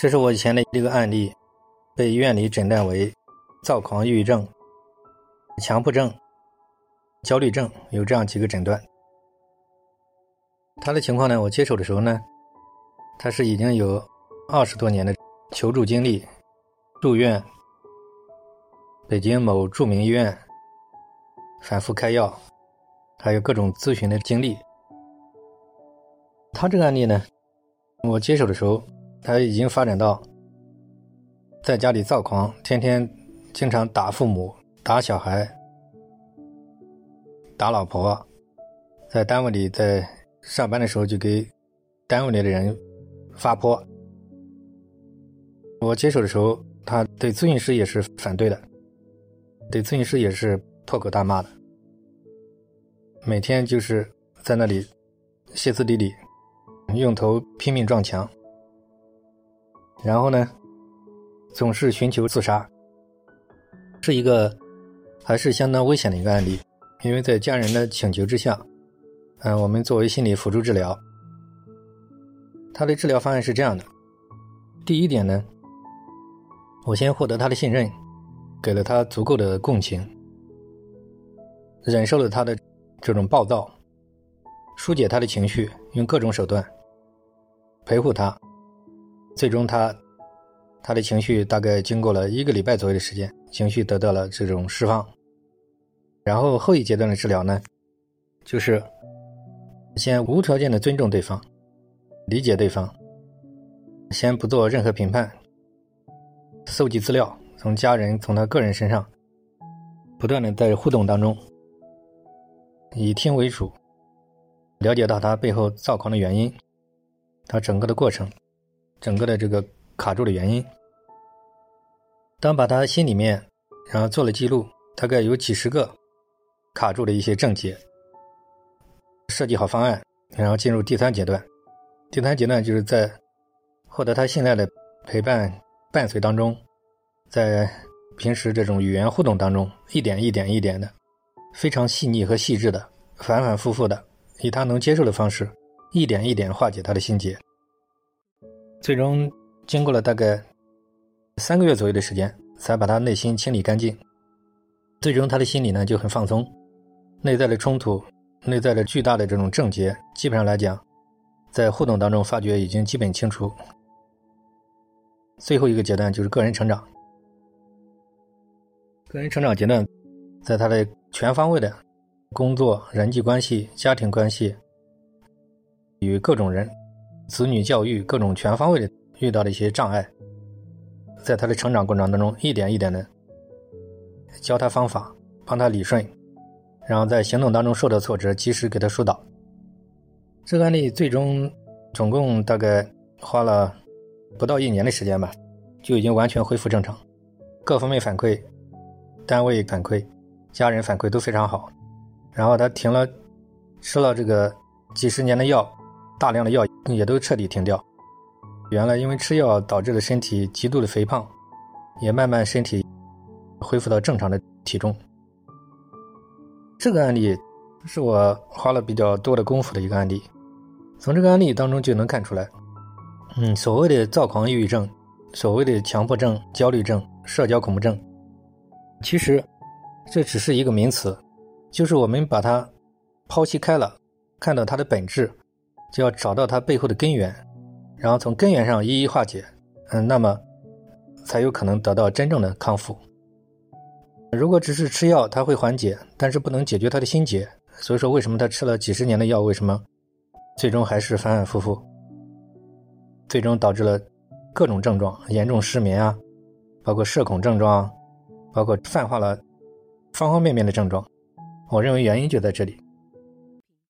这是我以前的一个案例，被医院里诊断为躁狂抑郁症、强迫症、焦虑症，有这样几个诊断。他的情况呢，我接手的时候呢，他是已经有二十多年的求助经历，住院，北京某著名医院反复开药，还有各种咨询的经历。他这个案例呢，我接手的时候。他已经发展到在家里躁狂，天天经常打父母、打小孩、打老婆，在单位里在上班的时候就给单位里的人发泼。我接手的时候，他对咨询师也是反对的，对咨询师也是破口大骂的，每天就是在那里歇斯底里，用头拼命撞墙。然后呢，总是寻求自杀，是一个还是相当危险的一个案例。因为在家人的请求之下，嗯，我们作为心理辅助治疗，他的治疗方案是这样的：第一点呢，我先获得他的信任，给了他足够的共情，忍受了他的这种暴躁，疏解他的情绪，用各种手段陪护他。最终，他他的情绪大概经过了一个礼拜左右的时间，情绪得到了这种释放。然后后一阶段的治疗呢，就是先无条件的尊重对方，理解对方，先不做任何评判，搜集资料，从家人从他个人身上，不断的在互动当中，以听为主，了解到他背后躁狂的原因，他整个的过程。整个的这个卡住的原因，当把他心里面，然后做了记录，大概有几十个卡住的一些症结，设计好方案，然后进入第三阶段。第三阶段就是在获得他信赖的陪伴伴随当中，在平时这种语言互动当中，一点一点一点的，非常细腻和细致的，反反复复的，以他能接受的方式，一点一点化解他的心结。最终经过了大概三个月左右的时间，才把他内心清理干净。最终他的心理呢就很放松，内在的冲突、内在的巨大的这种症结，基本上来讲，在互动当中发觉已经基本清除。最后一个阶段就是个人成长。个人成长阶段，在他的全方位的工作、人际关系、家庭关系与各种人。子女教育各种全方位的遇到的一些障碍，在他的成长过程当中，一点一点的教他方法，帮他理顺，然后在行动当中受到挫折，及时给他疏导。这个案例最终总共大概花了不到一年的时间吧，就已经完全恢复正常，各方面反馈、单位反馈、家人反馈都非常好。然后他停了，吃了这个几十年的药。大量的药也都彻底停掉，原来因为吃药导致了身体极度的肥胖，也慢慢身体恢复到正常的体重。这个案例是我花了比较多的功夫的一个案例，从这个案例当中就能看出来，嗯，所谓的躁狂抑郁症，所谓的强迫症、焦虑症、社交恐怖症，其实这只是一个名词，就是我们把它剖析开了，看到它的本质。就要找到它背后的根源，然后从根源上一一化解，嗯，那么才有可能得到真正的康复。如果只是吃药，它会缓解，但是不能解决他的心结。所以说，为什么他吃了几十年的药，为什么最终还是反反复复，最终导致了各种症状，严重失眠啊，包括社恐症状，包括泛化了方方面面的症状。我认为原因就在这里。